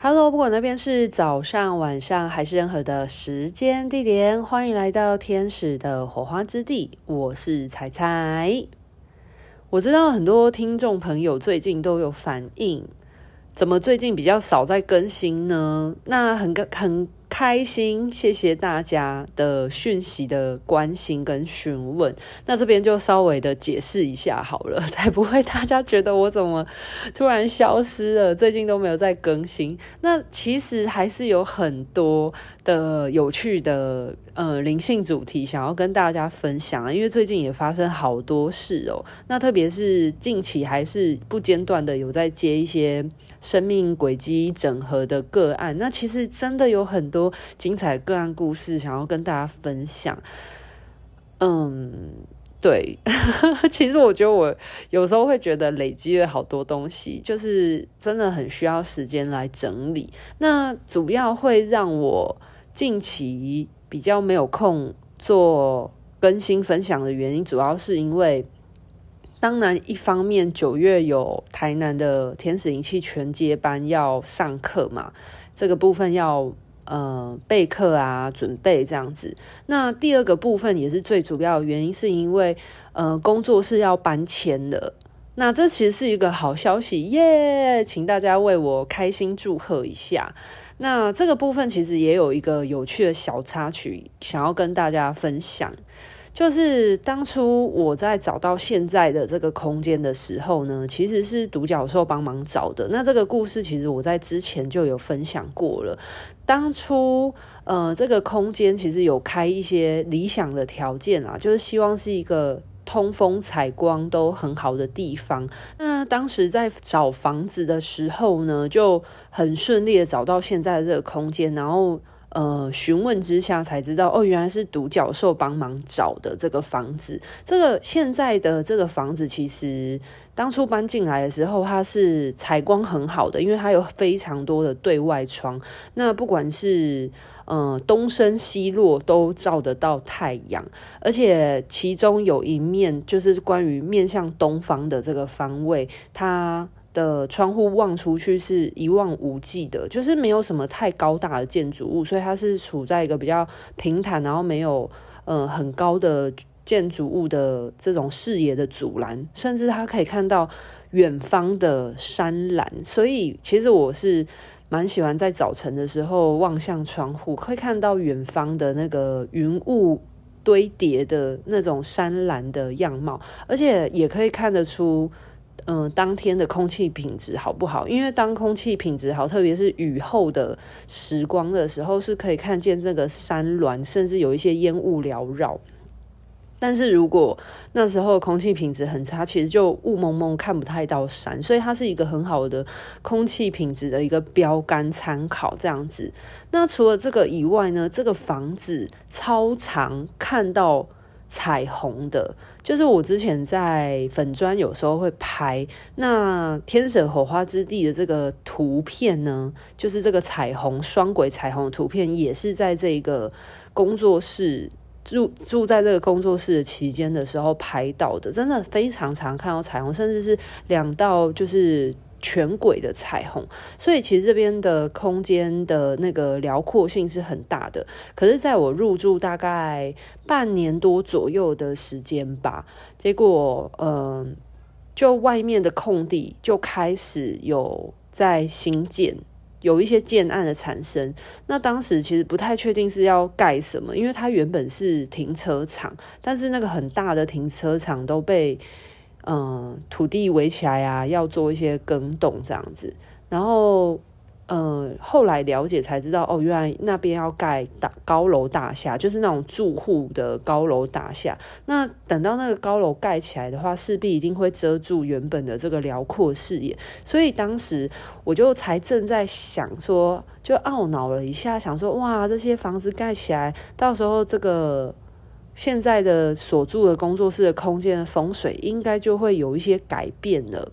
Hello，不管那边是早上、晚上还是任何的时间地点，欢迎来到天使的火花之地。我是彩彩。我知道很多听众朋友最近都有反应，怎么最近比较少在更新呢？那很很。开心，谢谢大家的讯息的关心跟询问。那这边就稍微的解释一下好了，才不会大家觉得我怎么突然消失了，最近都没有在更新。那其实还是有很多的有趣的呃灵性主题想要跟大家分享啊，因为最近也发生好多事哦。那特别是近期还是不间断的有在接一些生命轨迹整合的个案，那其实真的有很多精彩个案故事想要跟大家分享。嗯，对，其实我觉得我有时候会觉得累积了好多东西，就是真的很需要时间来整理。那主要会让我近期比较没有空做更新分享的原因，主要是因为。当然，一方面九月有台南的天使灵气全接班要上课嘛，这个部分要呃备课啊，准备这样子。那第二个部分也是最主要的原因，是因为呃工作室要搬迁的。那这其实是一个好消息耶，请大家为我开心祝贺一下。那这个部分其实也有一个有趣的小插曲，想要跟大家分享。就是当初我在找到现在的这个空间的时候呢，其实是独角兽帮忙找的。那这个故事其实我在之前就有分享过了。当初呃，这个空间其实有开一些理想的条件啊，就是希望是一个通风采光都很好的地方。那当时在找房子的时候呢，就很顺利的找到现在的这个空间，然后。呃，询问之下才知道，哦，原来是独角兽帮忙找的这个房子。这个现在的这个房子，其实当初搬进来的时候，它是采光很好的，因为它有非常多的对外窗。那不管是呃东升西落，都照得到太阳。而且其中有一面，就是关于面向东方的这个方位，它。的窗户望出去是一望无际的，就是没有什么太高大的建筑物，所以它是处在一个比较平坦，然后没有呃很高的建筑物的这种视野的阻拦，甚至它可以看到远方的山岚。所以其实我是蛮喜欢在早晨的时候望向窗户，可以看到远方的那个云雾堆叠的那种山岚的样貌，而且也可以看得出。嗯、当天的空气品质好不好？因为当空气品质好，特别是雨后的时光的时候，是可以看见这个山峦，甚至有一些烟雾缭绕。但是如果那时候空气品质很差，其实就雾蒙蒙，看不太到山，所以它是一个很好的空气品质的一个标杆参考。这样子，那除了这个以外呢，这个房子超长看到彩虹的。就是我之前在粉砖有时候会拍那天使火花之地的这个图片呢，就是这个彩虹双轨彩虹的图片，也是在这个工作室住住在这个工作室的期间的时候拍到的，真的非常常看到彩虹，甚至是两道就是。全轨的彩虹，所以其实这边的空间的那个辽阔性是很大的。可是，在我入住大概半年多左右的时间吧，结果，嗯、就外面的空地就开始有在新建，有一些建案的产生。那当时其实不太确定是要盖什么，因为它原本是停车场，但是那个很大的停车场都被。嗯，土地围起来啊，要做一些更动这样子。然后，嗯，后来了解才知道，哦，原来那边要盖大高楼大厦，就是那种住户的高楼大厦。那等到那个高楼盖起来的话，势必一定会遮住原本的这个辽阔视野。所以当时我就才正在想说，就懊恼了一下，想说，哇，这些房子盖起来，到时候这个。现在的所住的工作室的空间的风水应该就会有一些改变了。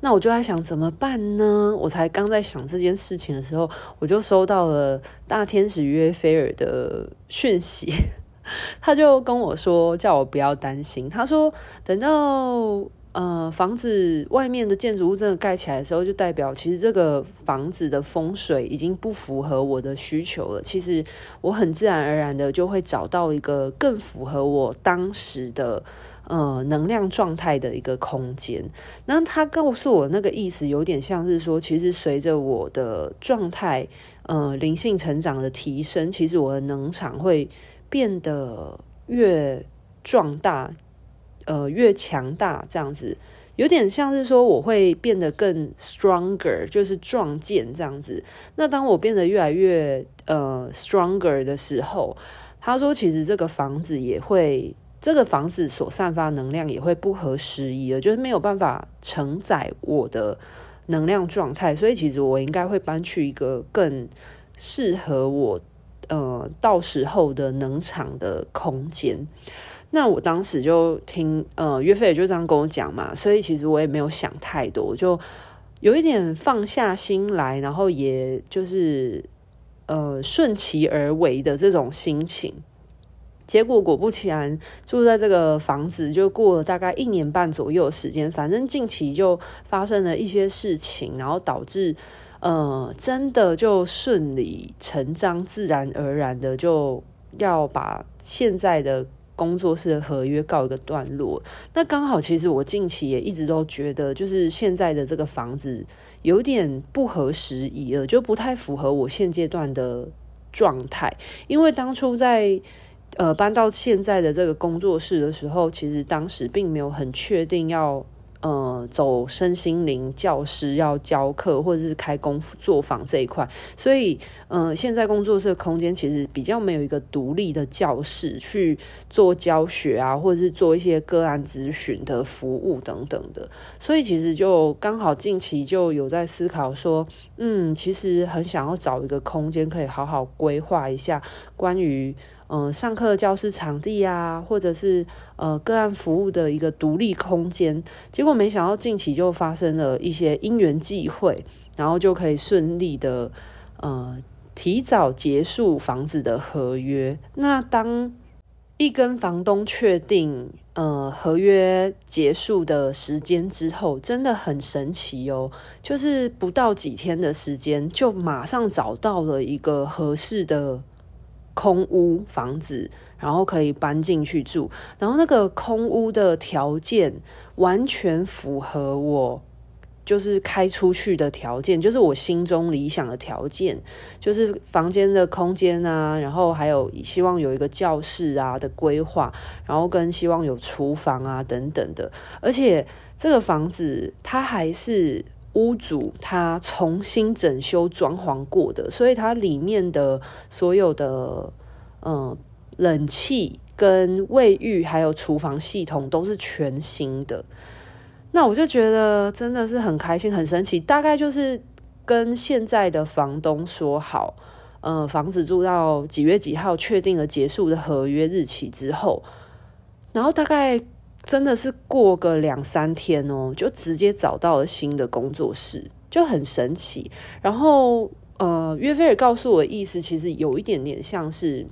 那我就在想怎么办呢？我才刚在想这件事情的时候，我就收到了大天使约菲尔的讯息，他就跟我说叫我不要担心。他说等到呃，房子外面的建筑物真的盖起来的时候，就代表其实这个房子的风水已经不符合我的需求了。其实我很自然而然的就会找到一个更符合我当时的呃能量状态的一个空间。那他告诉我那个意思，有点像是说，其实随着我的状态呃灵性成长的提升，其实我的能场会变得越壮大。呃，越强大这样子，有点像是说我会变得更 stronger，就是壮健这样子。那当我变得越来越呃 stronger 的时候，他说其实这个房子也会，这个房子所散发能量也会不合时宜了，就是没有办法承载我的能量状态。所以其实我应该会搬去一个更适合我呃到时候的能场的空间。那我当时就听，呃，岳飞也就这样跟我讲嘛，所以其实我也没有想太多，就有一点放下心来，然后也就是呃顺其而为的这种心情。结果果不其然，住在这个房子就过了大概一年半左右的时间，反正近期就发生了一些事情，然后导致呃真的就顺理成章、自然而然的就要把现在的。工作室的合约告一个段落，那刚好其实我近期也一直都觉得，就是现在的这个房子有点不合时宜了，就不太符合我现阶段的状态。因为当初在呃搬到现在的这个工作室的时候，其实当时并没有很确定要。呃，走身心灵教师要教课或者是开工作坊这一块，所以呃，现在工作室空间其实比较没有一个独立的教室去做教学啊，或者是做一些个案咨询的服务等等的，所以其实就刚好近期就有在思考说，嗯，其实很想要找一个空间可以好好规划一下关于。嗯、上课教室场地啊，或者是呃个案服务的一个独立空间，结果没想到近期就发生了一些因缘际会，然后就可以顺利的呃提早结束房子的合约。那当一跟房东确定呃合约结束的时间之后，真的很神奇哦，就是不到几天的时间，就马上找到了一个合适的。空屋房子，然后可以搬进去住，然后那个空屋的条件完全符合我，就是开出去的条件，就是我心中理想的条件，就是房间的空间啊，然后还有希望有一个教室啊的规划，然后跟希望有厨房啊等等的，而且这个房子它还是。屋主他重新整修装潢过的，所以它里面的所有的嗯冷气跟卫浴还有厨房系统都是全新的。那我就觉得真的是很开心，很神奇。大概就是跟现在的房东说好，呃，房子住到几月几号确定了结束的合约日期之后，然后大概。真的是过个两三天哦，就直接找到了新的工作室，就很神奇。然后，呃，约菲尔告诉我的意思，其实有一点点像是。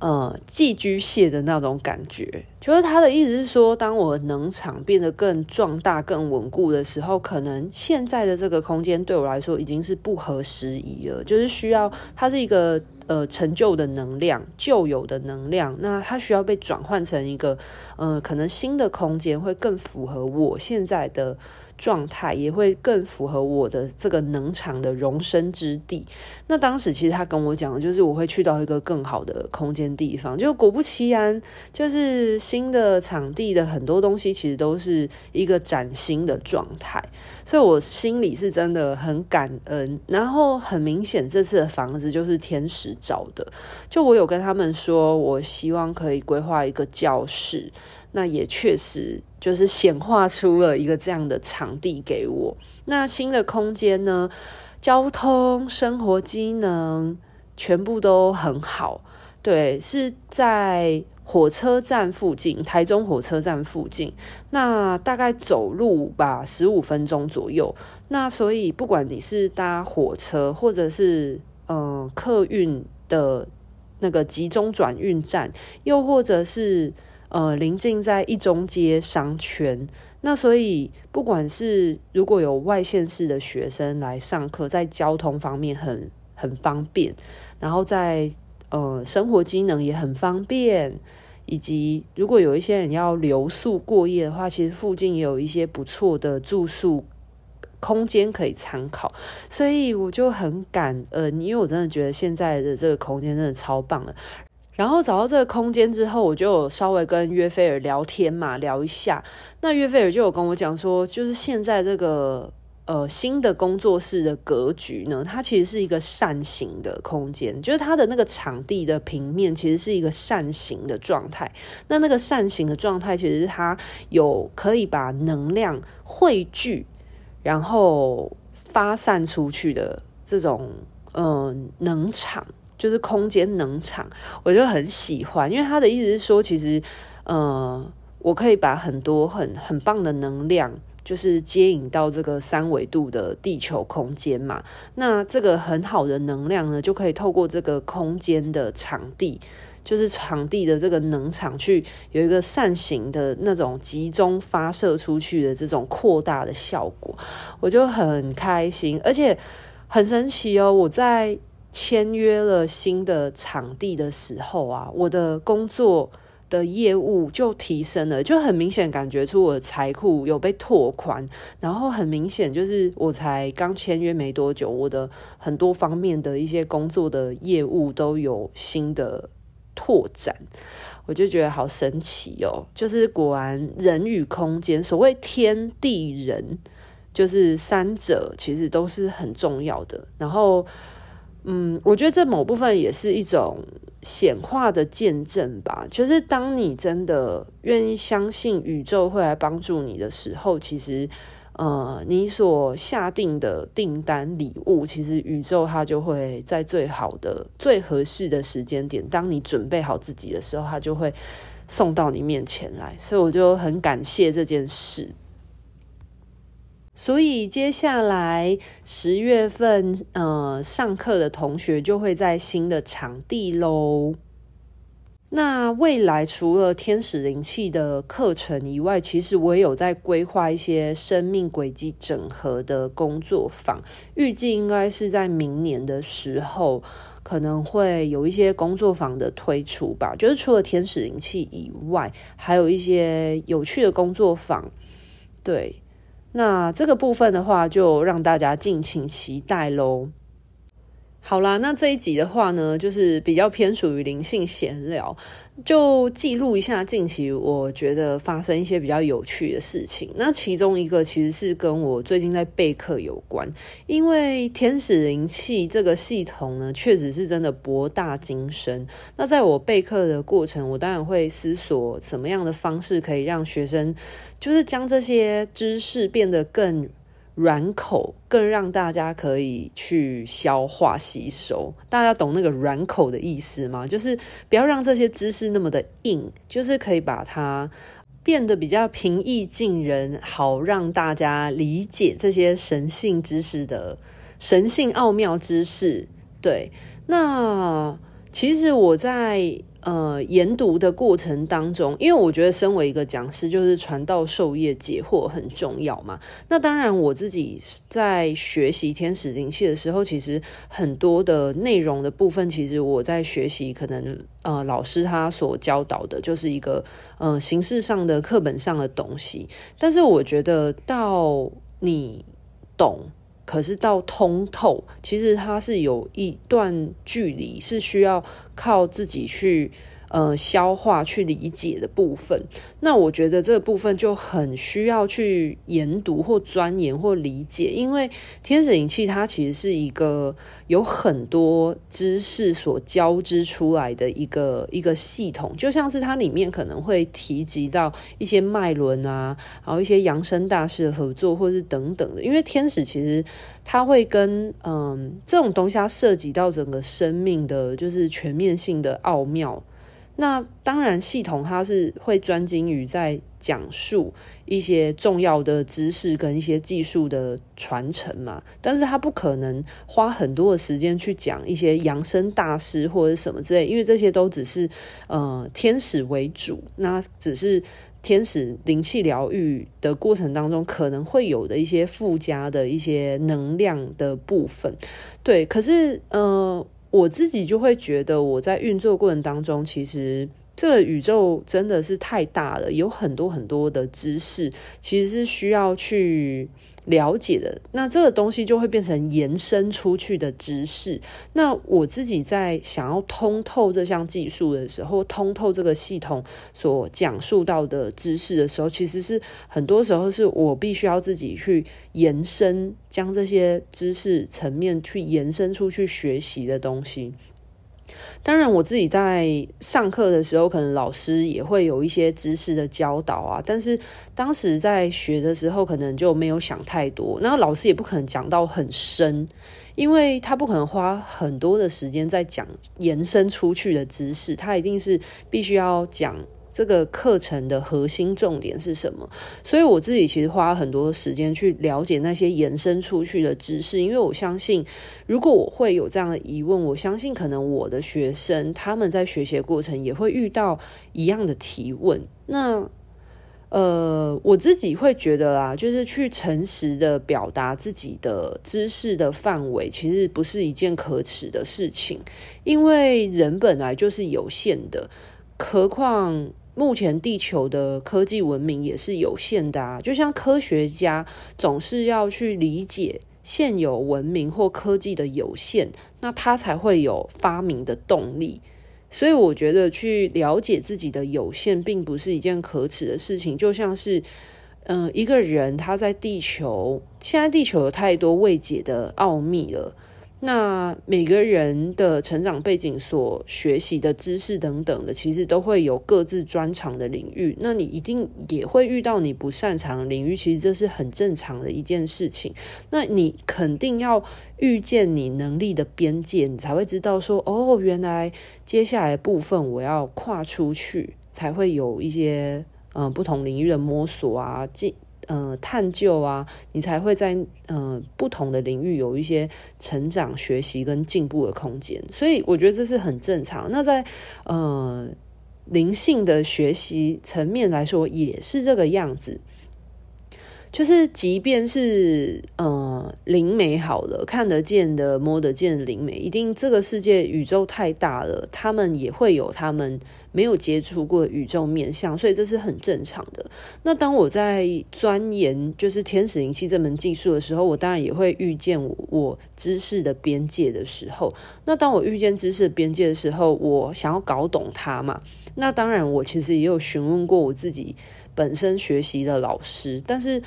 呃，寄居蟹的那种感觉，就是他的意思是说，当我能场变得更壮大、更稳固的时候，可能现在的这个空间对我来说已经是不合时宜了，就是需要它是一个呃陈旧的能量、旧有的能量，那它需要被转换成一个呃可能新的空间，会更符合我现在的。状态也会更符合我的这个能场的容身之地。那当时其实他跟我讲的就是我会去到一个更好的空间地方，就果不其然，就是新的场地的很多东西其实都是一个崭新的状态，所以我心里是真的很感恩。然后很明显，这次的房子就是天使找的，就我有跟他们说，我希望可以规划一个教室。那也确实就是显化出了一个这样的场地给我。那新的空间呢，交通、生活机能全部都很好。对，是在火车站附近，台中火车站附近。那大概走路吧，十五分钟左右。那所以不管你是搭火车，或者是嗯、客运的那个集中转运站，又或者是。呃临近在一中街商圈，那所以不管是如果有外县市的学生来上课，在交通方面很很方便，然后在呃生活机能也很方便，以及如果有一些人要留宿过夜的话，其实附近也有一些不错的住宿。空间可以参考，所以我就很感恩，因为我真的觉得现在的这个空间真的超棒了。然后找到这个空间之后，我就稍微跟约菲尔聊天嘛，聊一下。那约菲尔就有跟我讲说，就是现在这个呃新的工作室的格局呢，它其实是一个扇形的空间，就是它的那个场地的平面其实是一个扇形的状态。那那个扇形的状态，其实是它有可以把能量汇聚。然后发散出去的这种嗯、能场，就是空间能场，我就很喜欢，因为他的意思是说，其实呃，我可以把很多很很棒的能量，就是接引到这个三维度的地球空间嘛。那这个很好的能量呢，就可以透过这个空间的场地。就是场地的这个能场去有一个扇形的那种集中发射出去的这种扩大的效果，我就很开心，而且很神奇哦！我在签约了新的场地的时候啊，我的工作的业务就提升了，就很明显感觉出我的财库有被拓宽，然后很明显就是我才刚签约没多久，我的很多方面的一些工作的业务都有新的。拓展，我就觉得好神奇哦！就是果然人与空间，所谓天地人，就是三者其实都是很重要的。然后，嗯，我觉得这某部分也是一种显化的见证吧。就是当你真的愿意相信宇宙会来帮助你的时候，其实。呃，你所下定的订单礼物，其实宇宙它就会在最好的、最合适的时间点，当你准备好自己的时候，它就会送到你面前来。所以我就很感谢这件事。所以接下来十月份，呃，上课的同学就会在新的场地喽。那未来除了天使灵气的课程以外，其实我也有在规划一些生命轨迹整合的工作坊，预计应该是在明年的时候，可能会有一些工作坊的推出吧。就是除了天使灵气以外，还有一些有趣的工作坊。对，那这个部分的话，就让大家敬请期待喽。好啦，那这一集的话呢，就是比较偏属于灵性闲聊，就记录一下近期我觉得发生一些比较有趣的事情。那其中一个其实是跟我最近在备课有关，因为天使灵气这个系统呢，确实是真的博大精深。那在我备课的过程，我当然会思索什么样的方式可以让学生，就是将这些知识变得更。软口更让大家可以去消化吸收，大家懂那个软口的意思吗？就是不要让这些知识那么的硬，就是可以把它变得比较平易近人，好让大家理解这些神性知识的神性奥妙知识。对，那其实我在。呃，研读的过程当中，因为我觉得身为一个讲师，就是传道授业解惑很重要嘛。那当然，我自己在学习天使灵气的时候，其实很多的内容的部分，其实我在学习，可能呃老师他所教导的，就是一个呃形式上的课本上的东西。但是我觉得到你懂。可是到通透，其实它是有一段距离，是需要靠自己去。呃，消化去理解的部分，那我觉得这个部分就很需要去研读或钻研或理解，因为天使灵气它其实是一个有很多知识所交织出来的一个一个系统，就像是它里面可能会提及到一些脉轮啊，然后一些扬升大师的合作，或是等等的，因为天使其实它会跟嗯这种东西它涉及到整个生命的，就是全面性的奥妙。那当然，系统它是会专精于在讲述一些重要的知识跟一些技术的传承嘛，但是它不可能花很多的时间去讲一些养生大师或者什么之类，因为这些都只是呃天使为主，那只是。天使灵气疗愈的过程当中，可能会有的一些附加的一些能量的部分，对。可是，呃，我自己就会觉得，我在运作过程当中，其实这个宇宙真的是太大了，有很多很多的知识，其实是需要去。了解的，那这个东西就会变成延伸出去的知识。那我自己在想要通透这项技术的时候，通透这个系统所讲述到的知识的时候，其实是很多时候是我必须要自己去延伸，将这些知识层面去延伸出去学习的东西。当然，我自己在上课的时候，可能老师也会有一些知识的教导啊。但是当时在学的时候，可能就没有想太多。那老师也不可能讲到很深，因为他不可能花很多的时间在讲延伸出去的知识，他一定是必须要讲。这个课程的核心重点是什么？所以我自己其实花很多时间去了解那些延伸出去的知识，因为我相信，如果我会有这样的疑问，我相信可能我的学生他们在学习过程也会遇到一样的提问。那呃，我自己会觉得啦，就是去诚实的表达自己的知识的范围，其实不是一件可耻的事情，因为人本来就是有限的，何况。目前地球的科技文明也是有限的啊，就像科学家总是要去理解现有文明或科技的有限，那他才会有发明的动力。所以我觉得去了解自己的有限，并不是一件可耻的事情。就像是，嗯、一个人他在地球，现在地球有太多未解的奥秘了。那每个人的成长背景、所学习的知识等等的，其实都会有各自专长的领域。那你一定也会遇到你不擅长的领域，其实这是很正常的一件事情。那你肯定要遇见你能力的边界，你才会知道说，哦，原来接下来部分我要跨出去，才会有一些嗯、不同领域的摸索啊，进。呃，探究啊，你才会在呃不同的领域有一些成长、学习跟进步的空间，所以我觉得这是很正常。那在呃灵性的学习层面来说，也是这个样子。就是，即便是呃灵媒好了，看得见的、摸得见的灵媒，一定这个世界宇宙太大了，他们也会有他们没有接触过宇宙面相，所以这是很正常的。那当我在钻研就是天使灵气这门技术的时候，我当然也会遇见，我知识的边界的时候。那当我遇见知识的边界的时候，我想要搞懂它嘛？那当然，我其实也有询问过我自己。本身学习的老师，但是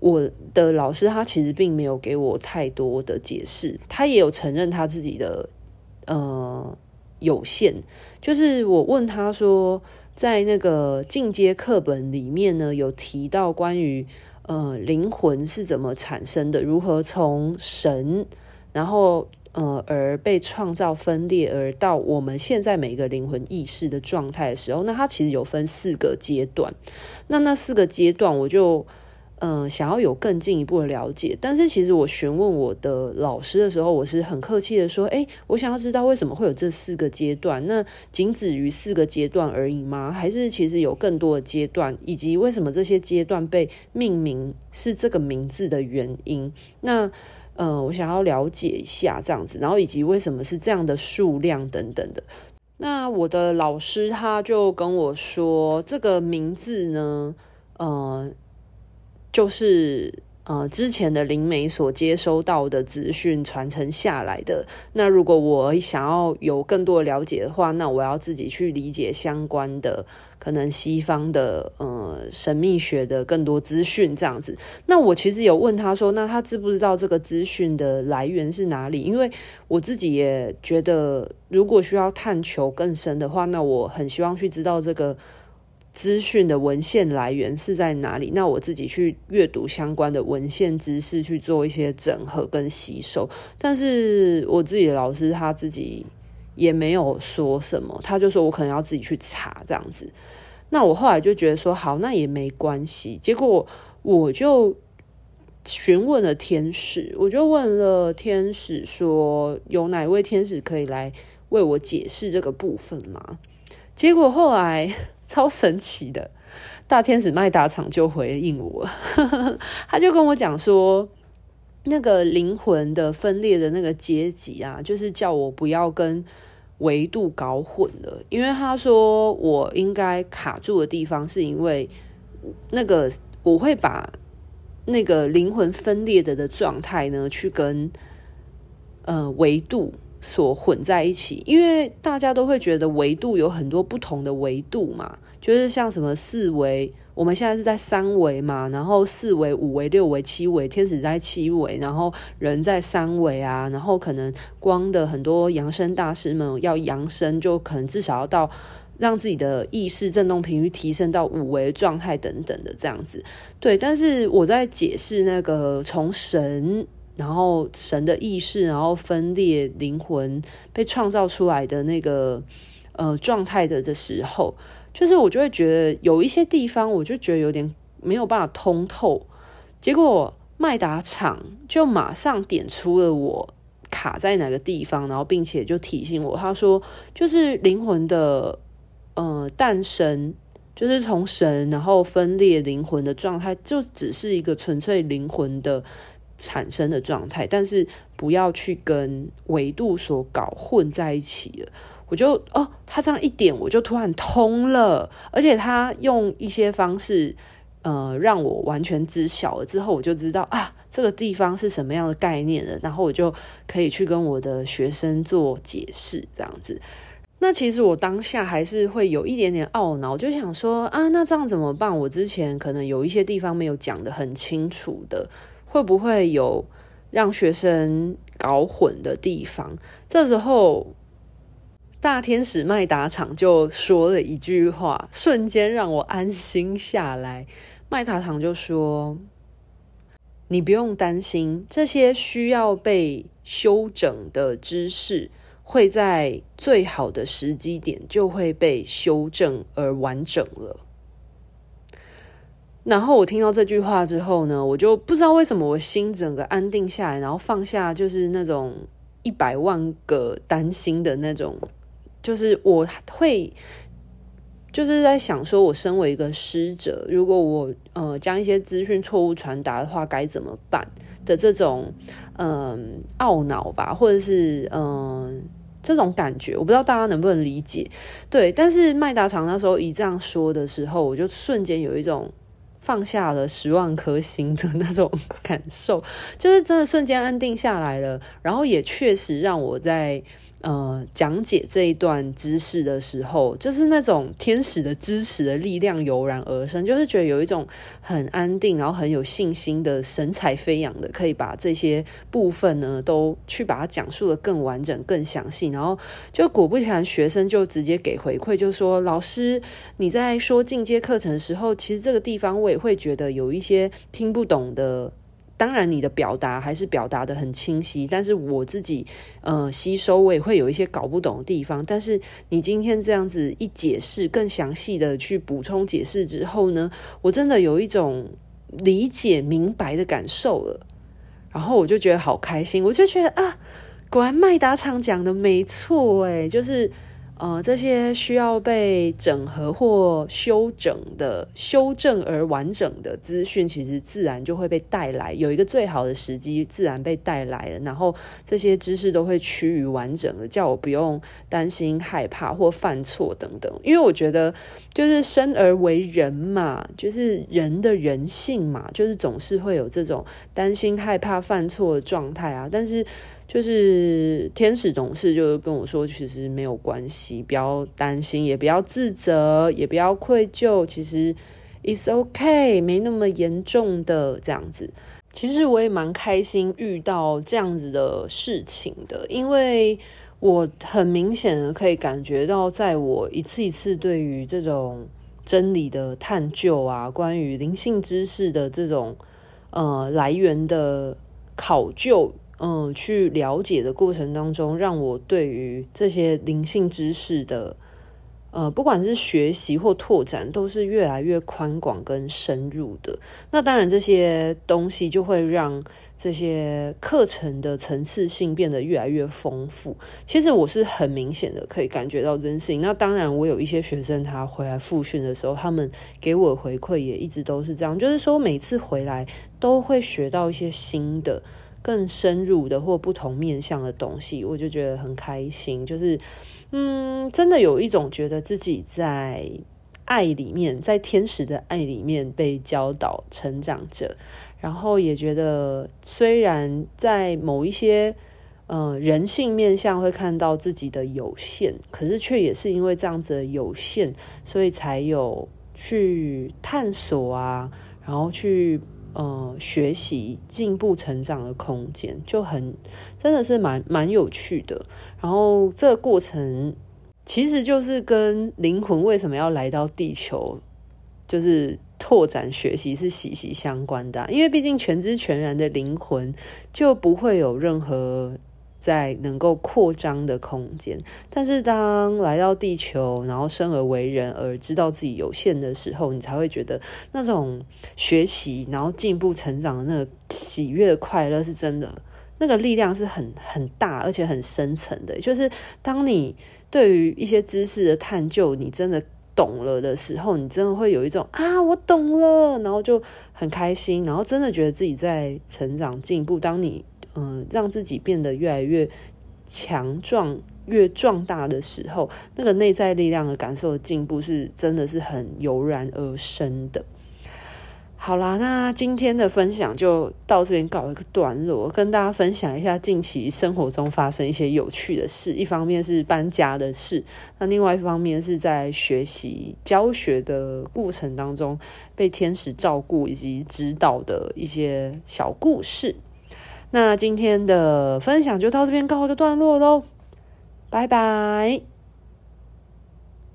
我的老师他其实并没有给我太多的解释，他也有承认他自己的呃有限。就是我问他说，在那个进阶课本里面呢，有提到关于呃灵魂是怎么产生的，如何从神，然后。呃，而被创造分裂，而到我们现在每个灵魂意识的状态的时候，那它其实有分四个阶段。那那四个阶段，我就嗯、想要有更进一步的了解。但是其实我询问我的老师的时候，我是很客气的说：“诶，我想要知道为什么会有这四个阶段？那仅止于四个阶段而已吗？还是其实有更多的阶段？以及为什么这些阶段被命名是这个名字的原因？”那、嗯，我想要了解一下这样子，然后以及为什么是这样的数量等等的。那我的老师他就跟我说，这个名字呢，呃，就是。呃，之前的灵媒所接收到的资讯传承下来的。那如果我想要有更多的了解的话，那我要自己去理解相关的可能西方的呃神秘学的更多资讯这样子。那我其实有问他说，那他知不知道这个资讯的来源是哪里？因为我自己也觉得，如果需要探求更深的话，那我很希望去知道这个。资讯的文献来源是在哪里？那我自己去阅读相关的文献知识，去做一些整合跟吸收。但是我自己的老师他自己也没有说什么，他就说我可能要自己去查这样子。那我后来就觉得说好，那也没关系。结果我就询问了天使，我就问了天使说，有哪位天使可以来为我解释这个部分吗？结果后来超神奇的，大天使麦达场就回应我，他就跟我讲说，那个灵魂的分裂的那个阶级啊，就是叫我不要跟。维度搞混了，因为他说我应该卡住的地方，是因为那个我会把那个灵魂分裂的的状态呢，去跟呃维度所混在一起，因为大家都会觉得维度有很多不同的维度嘛，就是像什么四维。我们现在是在三维嘛，然后四维、五维、六维、七维，天使在七维，然后人在三维啊，然后可能光的很多扬升大师们要扬升，就可能至少要到让自己的意识振动频率提升到五维状态等等的这样子。对，但是我在解释那个从神，然后神的意识，然后分裂灵魂被创造出来的那个呃状态的的时候。就是我就会觉得有一些地方，我就觉得有点没有办法通透。结果麦达场就马上点出了我卡在哪个地方，然后并且就提醒我，他说就是灵魂的呃诞生，就是从神然后分裂灵魂的状态，就只是一个纯粹灵魂的产生的状态，但是不要去跟维度所搞混在一起了。我就哦，他这样一点，我就突然通了，而且他用一些方式，呃，让我完全知晓了之后，我就知道啊，这个地方是什么样的概念了，然后我就可以去跟我的学生做解释，这样子。那其实我当下还是会有一点点懊恼，就想说啊，那这样怎么办？我之前可能有一些地方没有讲得很清楚的，会不会有让学生搞混的地方？这时候。大天使麦达场就说了一句话，瞬间让我安心下来。麦达堂就说：“你不用担心，这些需要被修整的知识，会在最好的时机点就会被修正而完整了。”然后我听到这句话之后呢，我就不知道为什么我心整个安定下来，然后放下就是那种一百万个担心的那种。就是我会，就是在想说，我身为一个师者，如果我呃将一些资讯错误传达的话，该怎么办的这种嗯懊恼吧，或者是嗯这种感觉，我不知道大家能不能理解。对，但是麦达厂那时候一这样说的时候，我就瞬间有一种放下了十万颗心的那种感受，就是真的瞬间安定下来了，然后也确实让我在。呃，讲解这一段知识的时候，就是那种天使的支持的力量油然而生，就是觉得有一种很安定，然后很有信心的神采飞扬的，可以把这些部分呢都去把它讲述得更完整、更详细。然后就果不其然，学生就直接给回馈，就说：“老师，你在说进阶课程的时候，其实这个地方我也会觉得有一些听不懂的。”当然，你的表达还是表达得很清晰，但是我自己呃吸收，我也会有一些搞不懂的地方。但是你今天这样子一解释，更详细的去补充解释之后呢，我真的有一种理解明白的感受了。然后我就觉得好开心，我就觉得啊，果然麦达场讲的没错诶，就是。呃，这些需要被整合或修整的、修正而完整的资讯，其实自然就会被带来，有一个最好的时机，自然被带来了。然后这些知识都会趋于完整的，叫我不用担心、害怕或犯错等等。因为我觉得，就是生而为人嘛，就是人的人性嘛，就是总是会有这种担心、害怕、犯错的状态啊。但是。就是天使董事就跟我说，其实没有关系，不要担心，也不要自责，也不要愧疚，其实 it's okay，没那么严重的这样子。其实我也蛮开心遇到这样子的事情的，因为我很明显的可以感觉到，在我一次一次对于这种真理的探究啊，关于灵性知识的这种呃来源的考究。嗯去了解的过程当中，让我对于这些灵性知识的。呃，不管是学习或拓展，都是越来越宽广跟深入的。那当然，这些东西就会让这些课程的层次性变得越来越丰富。其实我是很明显的可以感觉到这件事情。那当然，我有一些学生他回来复训的时候，他们给我回馈也一直都是这样，就是说每次回来都会学到一些新的、更深入的或不同面向的东西，我就觉得很开心，就是。嗯，真的有一种觉得自己在爱里面，在天使的爱里面被教导成长着，然后也觉得虽然在某一些呃人性面向会看到自己的有限，可是却也是因为这样子的有限，所以才有去探索啊，然后去。呃，学习、进步、成长的空间就很，真的是蛮蛮有趣的。然后这个过程其实就是跟灵魂为什么要来到地球，就是拓展学习是息息相关的。因为毕竟全知全然的灵魂就不会有任何。在能够扩张的空间，但是当来到地球，然后生而为人，而知道自己有限的时候，你才会觉得那种学习，然后进步成长的那个喜悦、快乐是真的，那个力量是很很大，而且很深层的。就是当你对于一些知识的探究，你真的懂了的时候，你真的会有一种啊，我懂了，然后就很开心，然后真的觉得自己在成长进步。当你嗯，让自己变得越来越强壮、越壮大的时候，那个内在力量的感受的进步是真的是很油然而生的。好啦，那今天的分享就到这边告一个段落，跟大家分享一下近期生活中发生一些有趣的事。一方面是搬家的事，那另外一方面是在学习教学的过程当中被天使照顾以及指导的一些小故事。那今天的分享就到这边告一个段落喽，拜拜。